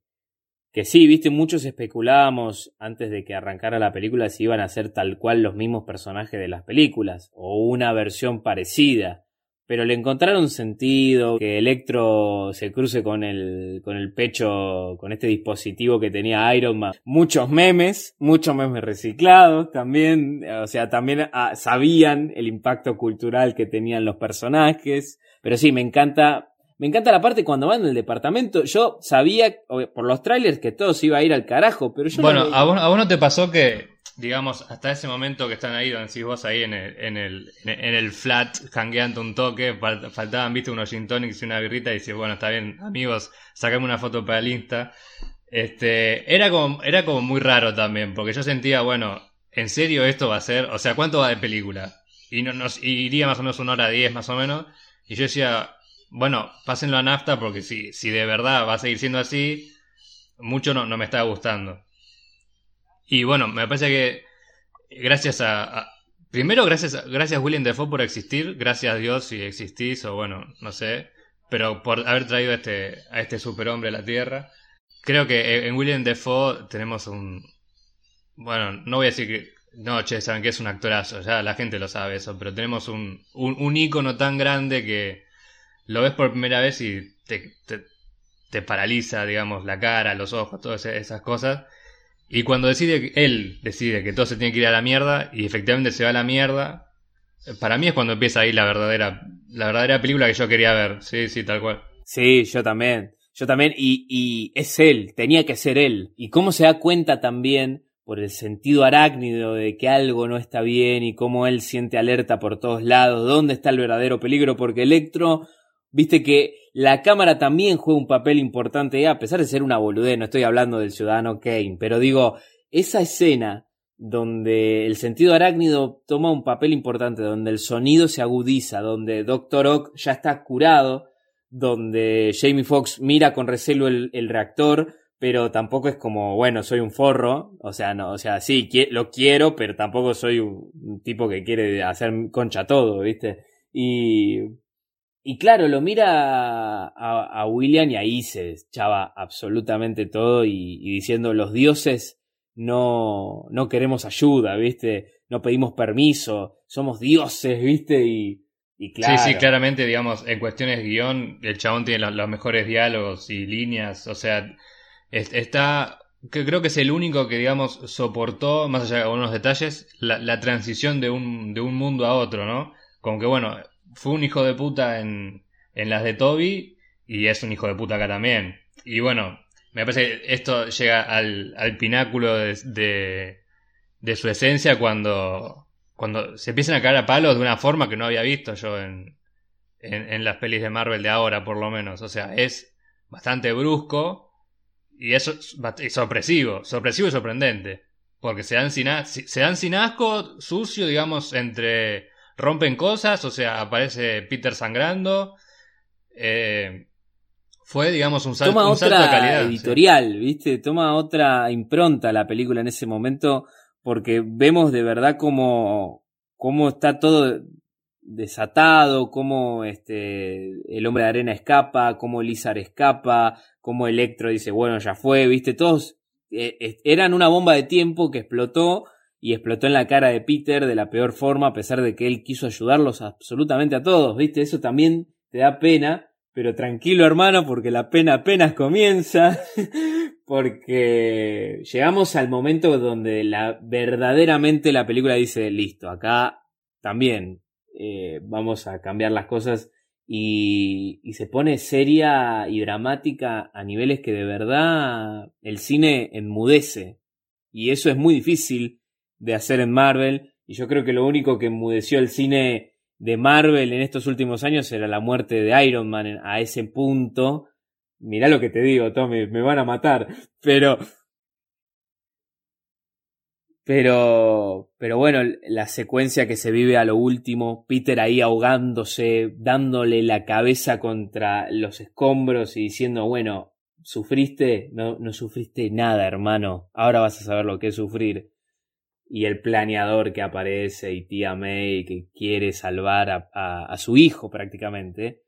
que sí, viste, muchos especulábamos antes de que arrancara la película si iban a ser tal cual los mismos personajes de las películas o una versión parecida pero le encontraron sentido, que Electro se cruce con el, con el pecho, con este dispositivo que tenía Iron Man. Muchos memes, muchos memes reciclados también, o sea, también ah, sabían el impacto cultural que tenían los personajes, pero sí, me encanta, me encanta la parte cuando van del departamento. Yo sabía por los trailers que todo se iba a ir al carajo, pero yo Bueno, a, vos, a vos no te pasó que digamos, hasta ese momento que están ahí, donde decís vos ahí en el, en el, en el flat, hangueando un toque, faltaban, viste, unos gin y una birrita, y decís, bueno, está bien, amigos, sacame una foto para el Insta. Este, era como, era como muy raro también, porque yo sentía, bueno, ¿en serio esto va a ser? O sea, ¿cuánto va de película? Y no, nos iría más o menos una hora diez, más o menos. Y yo decía, bueno, pásenlo a nafta porque si, si de verdad va a seguir siendo así, mucho no, no me está gustando. Y bueno, me parece que gracias a, primero gracias gracias William Defoe por existir, gracias a Dios si existís o bueno, no sé, pero por haber traído a este a este superhombre a la Tierra. Creo que en William Defoe tenemos un bueno, no voy a decir que no, che, saben que es un actorazo, ya la gente lo sabe eso, pero tenemos un, un, un ícono tan grande que lo ves por primera vez y te, te, te paraliza, digamos, la cara, los ojos, todas esas cosas. Y cuando decide, él decide que todo se tiene que ir a la mierda y efectivamente se va a la mierda, para mí es cuando empieza ahí la verdadera, la verdadera película que yo quería ver. Sí, sí, tal cual. Sí, yo también. Yo también. Y, y es él, tenía que ser él. Y cómo se da cuenta también por el sentido arácnido de que algo no está bien y cómo él siente alerta por todos lados, dónde está el verdadero peligro, porque Electro, viste que la cámara también juega un papel importante, a pesar de ser una boludez, no estoy hablando del ciudadano Kane, pero digo, esa escena donde el sentido arácnido toma un papel importante, donde el sonido se agudiza, donde Doctor Ock ya está curado, donde Jamie Foxx mira con recelo el, reactor, pero tampoco es como, bueno, soy un forro, o sea, no, o sea, sí, lo quiero, pero tampoco soy un, un tipo que quiere hacer concha todo, ¿viste? Y y claro, lo mira a, a, William y ahí se echaba absolutamente todo y, y, diciendo los dioses no, no queremos ayuda, ¿viste? No pedimos permiso, somos dioses, [LAUGHS] ¿viste? Y, y claro. Sí, sí, claramente, digamos, en cuestiones guion, el chabón tiene los, los mejores diálogos y líneas, o sea, es, está, que creo que es el único que, digamos, soportó, más allá de algunos detalles, la, la transición de un, de un mundo a otro, ¿no? Como que, bueno, fue un hijo de puta en, en las de Toby y es un hijo de puta acá también. Y bueno, me parece que esto llega al, al pináculo de, de, su esencia cuando, cuando se empiezan a caer a palos de una forma que no había visto yo en, en, en las pelis de Marvel de ahora, por lo menos. O sea, es bastante brusco y eso es sorpresivo, sorpresivo y sorprendente. Porque se dan sin, se dan sin asco, sucio, digamos, entre rompen cosas, o sea, aparece Peter sangrando. Eh, fue, digamos, un, sal Toma un salto de otra calidad. editorial, ¿viste? Toma otra impronta la película en ese momento porque vemos de verdad cómo, cómo está todo desatado, cómo este, el hombre de arena escapa, cómo Lizard escapa, cómo Electro dice, bueno, ya fue, ¿viste? Todos eh, eran una bomba de tiempo que explotó y explotó en la cara de Peter de la peor forma, a pesar de que él quiso ayudarlos absolutamente a todos, ¿viste? Eso también te da pena, pero tranquilo hermano, porque la pena apenas comienza, [LAUGHS] porque llegamos al momento donde la, verdaderamente la película dice, listo, acá también eh, vamos a cambiar las cosas y, y se pone seria y dramática a niveles que de verdad el cine enmudece. Y eso es muy difícil de hacer en Marvel. Y yo creo que lo único que enmudeció el cine de Marvel en estos últimos años era la muerte de Iron Man a ese punto. Mirá lo que te digo, Tommy, me van a matar. Pero. Pero. Pero bueno, la secuencia que se vive a lo último, Peter ahí ahogándose, dándole la cabeza contra los escombros y diciendo, bueno, ¿sufriste? No, no sufriste nada, hermano. Ahora vas a saber lo que es sufrir y el planeador que aparece y tía May que quiere salvar a, a, su hijo prácticamente.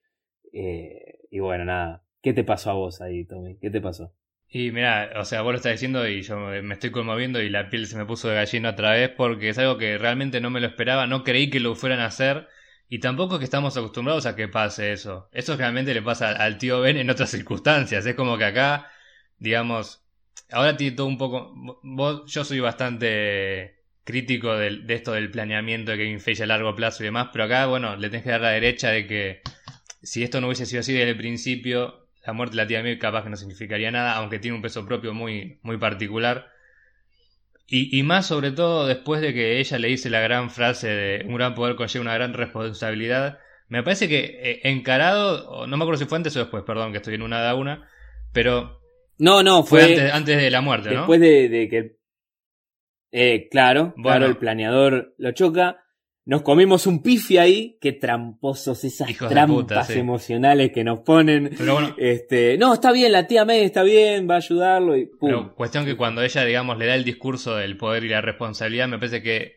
Eh, y bueno, nada. ¿Qué te pasó a vos ahí, Tommy? ¿Qué te pasó? Y mira, o sea, vos lo estás diciendo y yo me estoy conmoviendo y la piel se me puso de gallina otra vez porque es algo que realmente no me lo esperaba, no creí que lo fueran a hacer y tampoco es que estamos acostumbrados a que pase eso. Eso realmente le pasa al tío Ben en otras circunstancias. Es como que acá, digamos, ahora tiene todo un poco. Vos, yo soy bastante crítico de, de, esto del planeamiento de Kevin Feige a largo plazo y demás, pero acá, bueno, le tenés que dar la derecha de que si esto no hubiese sido así desde el principio, la muerte de la tía May capaz que no significaría nada, aunque tiene un peso propio muy, muy particular. Y, y más sobre todo después de que ella le dice la gran frase de un gran poder conlleva una gran responsabilidad, me parece que eh, encarado, no me acuerdo si fue antes o después, perdón, que estoy en una da una, pero No, no, fue, fue, antes, antes de la muerte, ¿no? después de, de que... Eh, claro, Bueno. claro, el planeador lo choca. Nos comimos un pifi ahí, qué tramposos esas Hijos trampas puta, sí. emocionales que nos ponen. Pero bueno, Este, no, está bien, la tía May está bien, va a ayudarlo y pum. Pero cuestión que cuando ella, digamos, le da el discurso del poder y la responsabilidad, me parece que,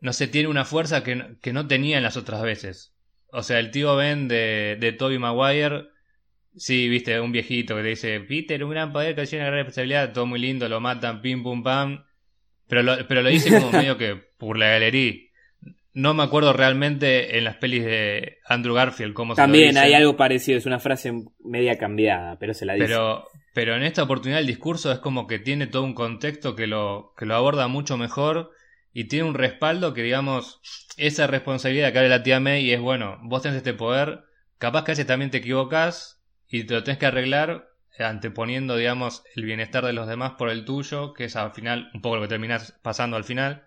no sé, tiene una fuerza que, no- que no tenía en las otras veces. O sea, el tío Ben de, de Toby Maguire, sí, viste, un viejito que te dice, Peter, un gran poder que tiene una gran responsabilidad, todo muy lindo, lo matan, pim, pum, pam. Pero lo, pero lo dice como [LAUGHS] medio que por la galería. No me acuerdo realmente en las pelis de Andrew Garfield cómo se lo También dice. hay algo parecido, es una frase media cambiada, pero se la dice. Pero, pero en esta oportunidad el discurso es como que tiene todo un contexto que lo, que lo aborda mucho mejor y tiene un respaldo que, digamos, esa responsabilidad que habla la tía May es, bueno, vos tenés este poder, capaz que a veces también te equivocás y te lo tenés que arreglar anteponiendo, digamos, el bienestar de los demás por el tuyo, que es al final un poco lo que terminás pasando al final.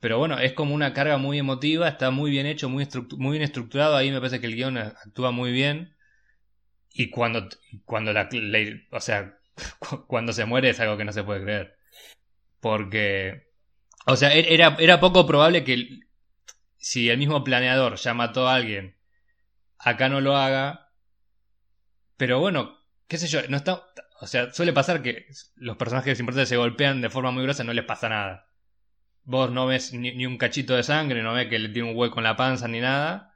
Pero bueno, es como una carga muy emotiva, está muy bien hecho, muy, muy bien estructurado, ahí me parece que el guion actúa muy bien. Y cuando, cuando la, la- o sea, [LAUGHS] cu- cuando se muere es algo que no se puede creer. Porque, o sea, e- era, era poco probable que si el mismo planeador ya mató a alguien, acá no lo haga. Pero bueno, qué sé yo, no está, o sea, suele pasar que los personajes importantes se golpean de forma muy grosa y no les pasa nada. Vos no ves ni, ni un cachito de sangre, no ves que le tiene un hueco en la panza ni nada.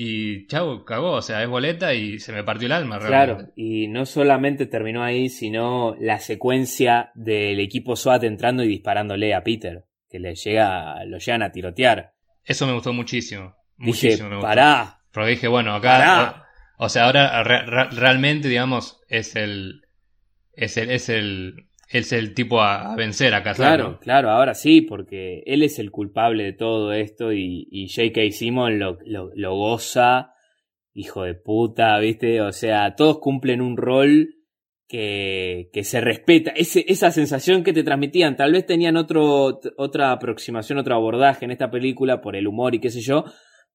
Y chau, cagó, o sea, es boleta y se me partió el alma realmente. Claro, y no solamente terminó ahí, sino la secuencia del equipo SWAT entrando y disparándole a Peter, que le llega, lo llegan a tirotear. Eso me gustó muchísimo. Dije, Muchísimo me gustó. pará, Porque dije, bueno, acá. Pará. O, sea, ahora re- re- realmente, digamos, es el. Es el. Es el. Es el tipo a, a vencer acá, Claro, claro, ahora sí, porque él es el culpable de todo esto y, y J.K. Simon lo, lo, lo goza, hijo de puta, ¿viste? O sea, todos cumplen un rol que, que se respeta. Esa sensación que te transmitían, tal vez tenían otro, otra aproximación, otro abordaje en esta película por el humor y qué sé yo,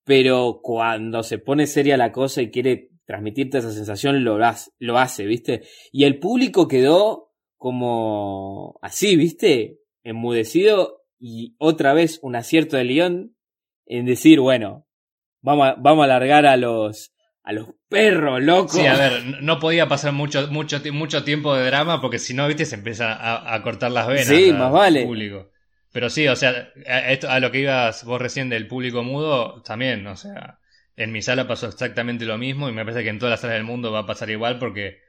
pero cuando se pone seria la cosa y quiere transmitirte esa sensación, lo, hace- lo hace, ¿viste? Y el público quedó como así, ¿viste? Enmudecido y otra vez un acierto de León en decir, bueno, vamos a, vamos a largar a los a los perros locos. Sí, a ver, no podía pasar mucho, mucho, mucho tiempo de drama porque si no, viste, se empieza a, a cortar las venas. Sí, más vale. Público. Pero sí, o sea, a, esto, a lo que ibas vos recién del público mudo, también, o sea, en mi sala pasó exactamente lo mismo y me parece que en todas las salas del mundo va a pasar igual porque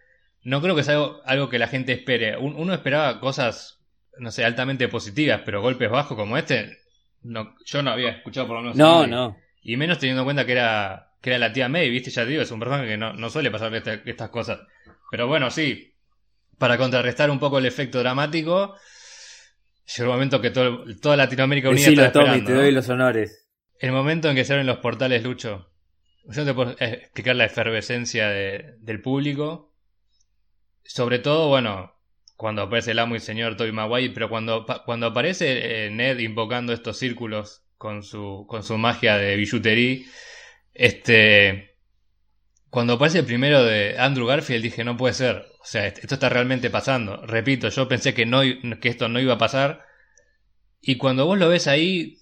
no creo que sea algo, algo que la gente espere. Un- uno esperaba cosas, no sé, altamente positivas, pero golpes bajos como este, no, yo no había escuchado por lo menos. No, no. Y menos teniendo en cuenta que era, que era la tía May, viste, ya te digo, es un personaje que no, no suele pasar esta- estas cosas. Pero bueno, sí, para contrarrestar un poco el efecto dramático, llegó el momento que todo, toda Latinoamérica Unida Decilo, Tommy, esperando. te doy los honores. El momento en que se abren los portales, Lucho. Yo te puedo explicar la efervescencia de- del público. Sobre todo, bueno, cuando aparece el amo y señor Toby Maguire, pero cuando, cuando aparece eh, Ned invocando estos círculos con su, con su magia de billutería, este... Cuando aparece el primero de Andrew Garfield dije, no puede ser. O sea, est- esto está realmente pasando. Repito, yo pensé que, no, que esto no iba a pasar. Y cuando vos lo ves ahí,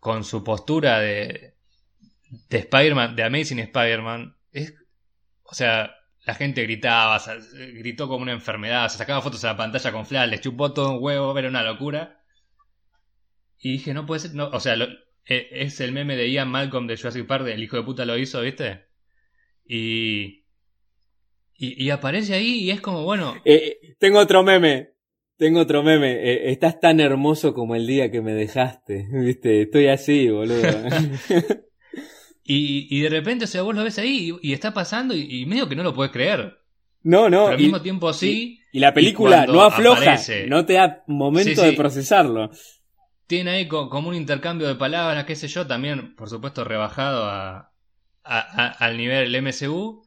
con su postura de, de Spider-Man, de Amazing Spider-Man, es, o sea, la gente gritaba, gritó como una enfermedad, se sacaba fotos a la pantalla con flash, les chupó todo un huevo, era una locura. Y dije, no puede ser, no, o sea, lo- e- es el meme de Ian Malcolm de Jurassic Park, el hijo de puta lo hizo, ¿viste? Y, y, y aparece ahí y es como, bueno, Eh, eh, tengo otro meme. Tengo otro meme. Eh, estás tan hermoso como el día que me dejaste. [LAUGHS] ¿Viste? Estoy así, boludo. [LAUGHS] y, y de repente, o sea, vos lo ves ahí y, y está pasando y, y medio que no lo puedes creer. no, no. Pero al mismo tiempo sí. Y la película no afloja, aparece- no te da momento Sí, de procesarlo. tiene ahí co- como un intercambio de palabras, qué sé yo, también, por supuesto, rebajado a, a- a- al nivel del MCU.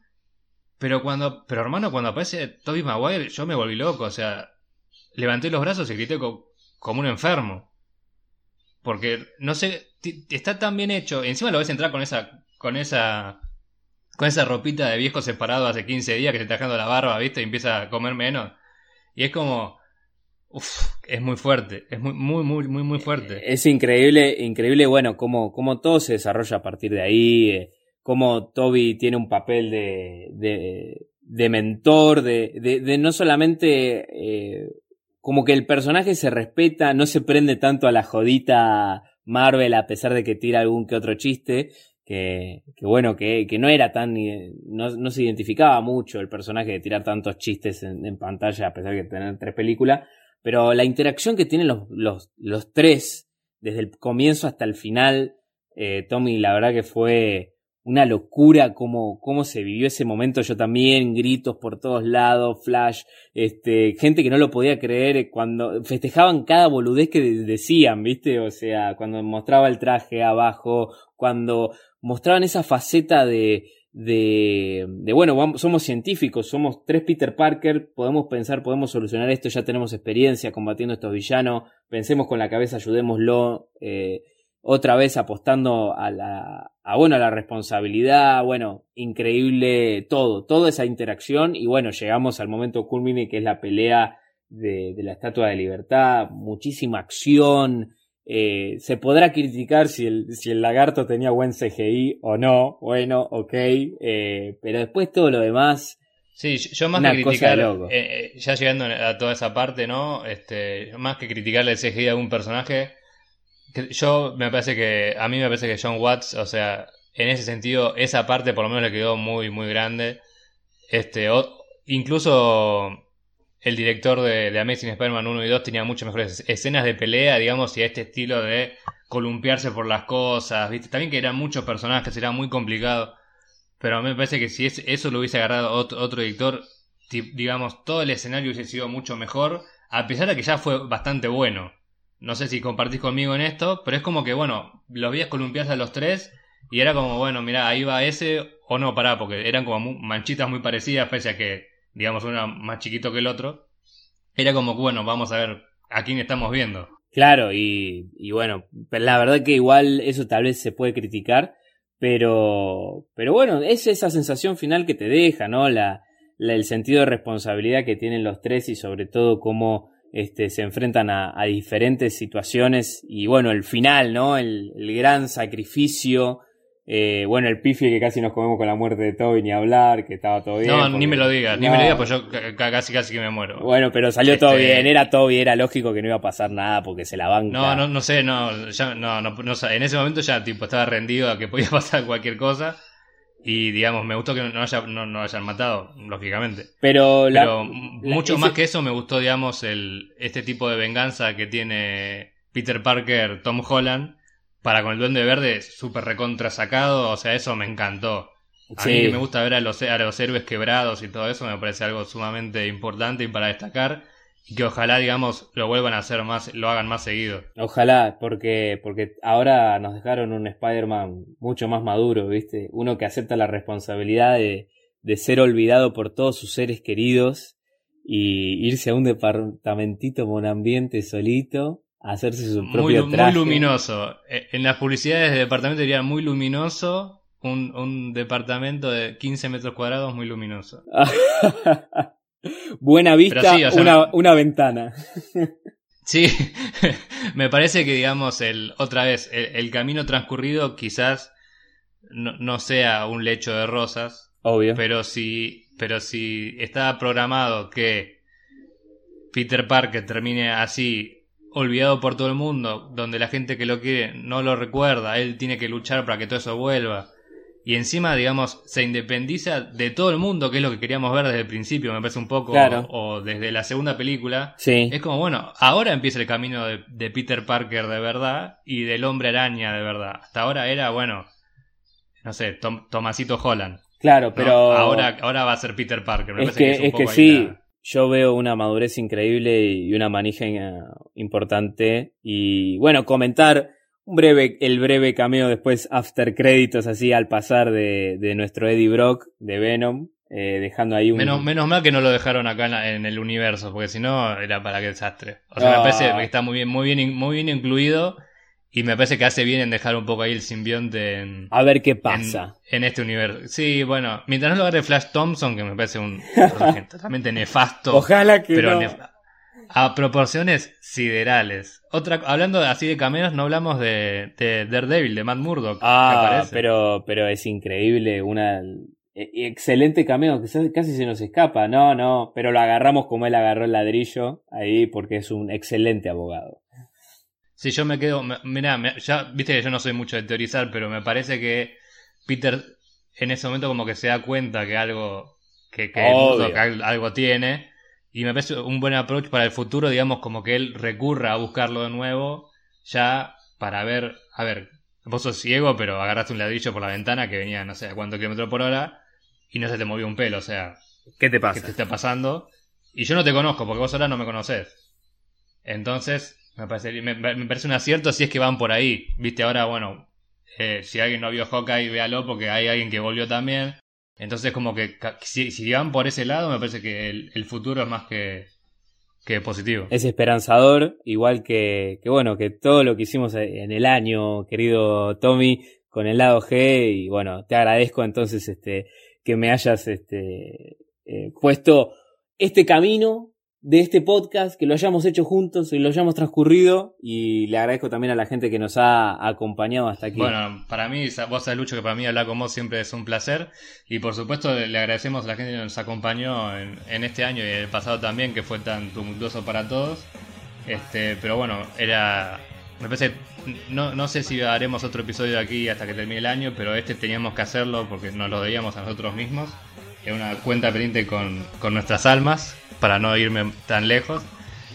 Pero cuando, pero hermano, cuando aparece Toby Maguire, yo me volví loco, o sea, levanté los brazos y grité co- como un enfermo. Porque, no sé, está tan bien hecho. Encima lo ves entrar con esa, con esa, con esa ropita de viejo separado hace 15 días que se está dejando la barba, ¿viste? Y empieza a comer menos. Y es como, Uf, es muy fuerte, es muy, muy, muy, muy, muy fuerte. Es increíble, increíble, bueno, cómo, cómo todo se desarrolla a partir de ahí, eh, cómo Toby tiene un papel de, de, de mentor, de, de, de, no solamente eh, como que el personaje se respeta, no se prende tanto a la jodita Marvel a pesar de que tira algún que otro chiste, que, que bueno, que, que, no era tan, no, no, se identificaba mucho el personaje de tirar tantos chistes en, en pantalla a pesar de tener tres películas, pero la interacción que tienen los, los, los tres, desde el comienzo hasta el final, eh, Tommy, la verdad que fue una locura cómo, cómo se vivió ese momento. Yo también, gritos por todos lados, flash, este, gente que no lo podía creer cuando festejaban cada boludez que decían, ¿viste? O sea, cuando mostraba el traje abajo, cuando mostraban esa faceta de, de, de bueno, somos científicos, somos tres Peter Parker, podemos pensar, podemos solucionar esto, ya tenemos experiencia combatiendo estos villanos, pensemos con la cabeza, ayudémoslo, eh, otra vez apostando a la, a, bueno, a la responsabilidad, bueno, increíble todo, toda esa interacción. Y bueno, llegamos al momento culmine que es la pelea de, de la Estatua de Libertad, muchísima acción, eh, se podrá criticar si el, si el lagarto tenía buen CGI o no, bueno, ok, eh, pero después todo lo demás... Sí, yo más que criticar, eh, ya llegando a toda esa parte, ¿no? Este, más que criticarle el CGI a un personaje, yo me parece que, a mí me parece que John Watts, o sea, en ese sentido, esa parte por lo menos le quedó muy, muy grande. Este, incluso el director de, de Amazing Spider-Man 1 y 2 tenía muchas mejores escenas de pelea, digamos, y este estilo de columpiarse por las cosas, ¿viste? También que eran muchos personajes, era muy complicado. Pero a mí me parece que si eso lo hubiese agarrado otro, otro director, digamos, todo el escenario hubiese sido mucho mejor, a pesar de que ya fue bastante bueno. No sé si compartís conmigo en esto, pero es como que, bueno, los veías columpiarse a los tres y era como, bueno, mira, ahí va ese o no, pará, porque eran como manchitas muy parecidas, pese a que digamos uno más chiquito que el otro, era como bueno, vamos a ver a quién estamos viendo. Claro, y, y bueno, la verdad que igual eso tal vez se puede criticar, pero, pero bueno, es esa sensación final que te deja, ¿no? La, el sentido de responsabilidad que tienen los tres y sobre todo cómo este, se enfrentan a, a diferentes situaciones y bueno, el final, ¿no? El, el gran sacrificio eh, bueno, el pifi que casi nos comemos con la muerte de Toby, ni hablar, que estaba todo bien. No, ni me lo digas, ni me lo digas, pues yo casi casi que me muero. Bueno, pero salió todo este, bien, era Toby, era lógico que no iba a pasar nada porque se la banca. No, no, no sé, no, ya, no, no, no, en ese momento ya tipo estaba rendido a que podía [LAUGHS] pasar cualquier cosa. Y digamos, me gustó que no, haya, no, no hayan matado, lógicamente. Pero, Pero mucho más que eso me gustó, digamos, el, este tipo de venganza que tiene Peter Parker, Tom Holland para con el Duende Verde súper recontra sacado, o sea, eso me encantó. A mí que me gusta ver a los, a los héroes quebrados y todo eso me parece algo sumamente importante y para destacar y que ojalá digamos lo vuelvan a hacer más lo hagan más seguido ojalá porque porque ahora nos dejaron un Spider-Man mucho más maduro viste uno que acepta la responsabilidad de, de ser olvidado por todos sus seres queridos y irse a un departamentito con ambiente solito hacerse su propio muy, Muy luminoso. E, en las publicidades de departamento diría muy luminoso. Un, un departamento de 15 metros cuadrados muy luminoso. [LAUGHS] Buena vista, una, una ventana. sí, [LAUGHS] me parece que digamos el otra vez el, el camino transcurrido quizás no, no, sea un lecho de rosas. Obvio. Pero si, pero si estaba programado que Peter Parker termine así olvidado por todo el mundo, donde la gente que lo quiere no lo recuerda, él tiene que luchar para que todo eso vuelva. Y encima, digamos, se independiza de todo el mundo, que es lo que queríamos ver desde el principio, me parece un poco, o, desde la segunda película. Sí. Es como, bueno, ahora empieza el camino de, Peter Parker de verdad y del hombre araña de verdad. Hasta ahora era, bueno, no sé, Tomasito Holland. Claro, pero... Ahora, ahora va a ser Peter Parker. Me es que, es, que sí, yo veo una madurez increíble y una manija importante. Y bueno, comentar un breve, el breve cameo después after créditos así al pasar de, de nuestro Eddie Brock de Venom. eh, dejando ahí un... Menos, menos mal que no lo dejaron acá en, la- en el universo, porque si no era para qué desastre. O sea, me Ah. parece que está muy bien, muy bien, muy bien incluido y me parece que hace bien en dejar un poco ahí el simbionte en, A ver qué pasa. en, en este universo. Sí, bueno, mientras no lo agarre Flash Thompson, que me parece un [LAUGHS] totalmente nefasto. Ojalá que pero no. nef- a proporciones siderales. Otra, hablando así de cameos, no hablamos de, de Daredevil, de Matt Murdock. Ah, pero, pero es increíble, una e- excelente cameo que casi se nos escapa. No, no, pero lo agarramos como él agarró el ladrillo ahí porque es un excelente abogado. Sí, yo me quedo. me- ya viste que yo no soy mucho de teorizar, pero me parece que Peter en ese momento como que se da cuenta que algo. que. Murdoch algo tiene. Y me parece un buen approach para el futuro, digamos, como que él recurra a buscarlo de nuevo, ya para ver. A ver, vos sos ciego, pero agarraste un ladrillo por la ventana que venía no sé a cuántos kilómetros por hora y no se te movió un pelo, o sea. ¿Qué te ¿Qué pasa? te está pasando? Y yo no te conozco, porque vos ahora no me conocés. Entonces, me parece, me, me parece un acierto si es que van por ahí. Viste, ahora, bueno, eh, si alguien no vio Hawkeye, véalo, porque hay alguien que volvió también. Entonces, como que si, van por ese lado, me parece que el, futuro es más que, que positivo. Es esperanzador, igual que, que bueno, que todo lo que hicimos en el año, querido Tommy, con el lado G, y bueno, te agradezco entonces este, que me hayas este, eh, puesto este camino de este podcast, que lo hayamos hecho juntos y lo hayamos transcurrido, y le agradezco también a la gente que nos ha acompañado hasta aquí. Bueno, para mí, vos sabés, Lucho, que para mí hablar con vos siempre es un placer. Y por supuesto, le agradecemos a la gente que nos acompañó en, en este año y el pasado también, que fue tan tumultuoso para todos. Este, pero bueno, era. Me parece. No, no sé si haremos otro episodio aquí hasta que termine el año, pero este teníamos que hacerlo porque nos lo debíamos a nosotros mismos. Es una cuenta pendiente con, con nuestras almas, para no irme tan lejos.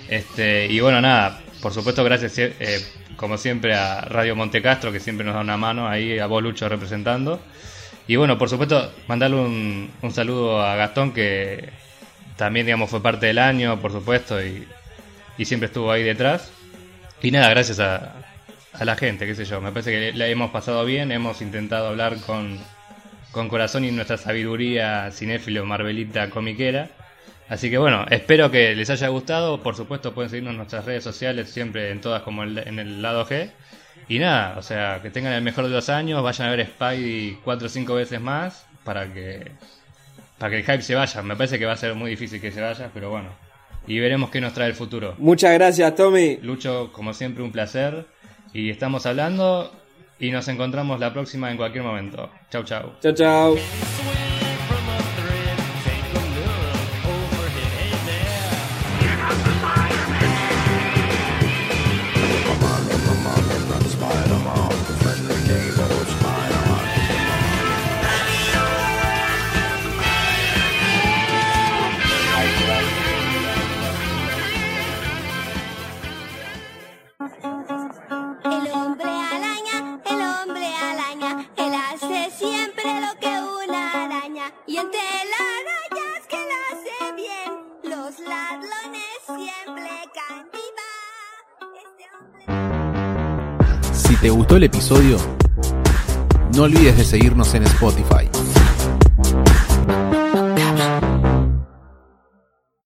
Este, y bueno, nada, por supuesto, gracias eh, como siempre a Radio Montecastro, que siempre nos da una mano ahí, a vos Lucho representando. Y bueno, por supuesto, mandarle un, un saludo a Gastón, que también, digamos, fue parte del año, por supuesto, y, y siempre estuvo ahí detrás. Y nada, gracias a, a la gente, qué sé yo, me parece que la hemos pasado bien, hemos intentado hablar con, con corazón y nuestra sabiduría cinéfilo, marvelita, comiquera. Así que bueno, espero que les haya gustado. Por supuesto, pueden seguirnos en nuestras redes sociales, siempre en todas como el- en el lado G. Y nada, o sea, que tengan el mejor de los años, vayan a ver Spidey cuatro o cinco veces más para que para que el hype se vaya. Me parece que va a ser muy difícil que se vaya, pero bueno. Y veremos qué nos trae el futuro. Muchas gracias, Tommy. Lucho, como siempre, un placer. Y estamos hablando y nos encontramos la próxima en cualquier momento. Chau, chau. Chao, chao. Te gustó el episodio, no olvides de seguirnos en Spotify.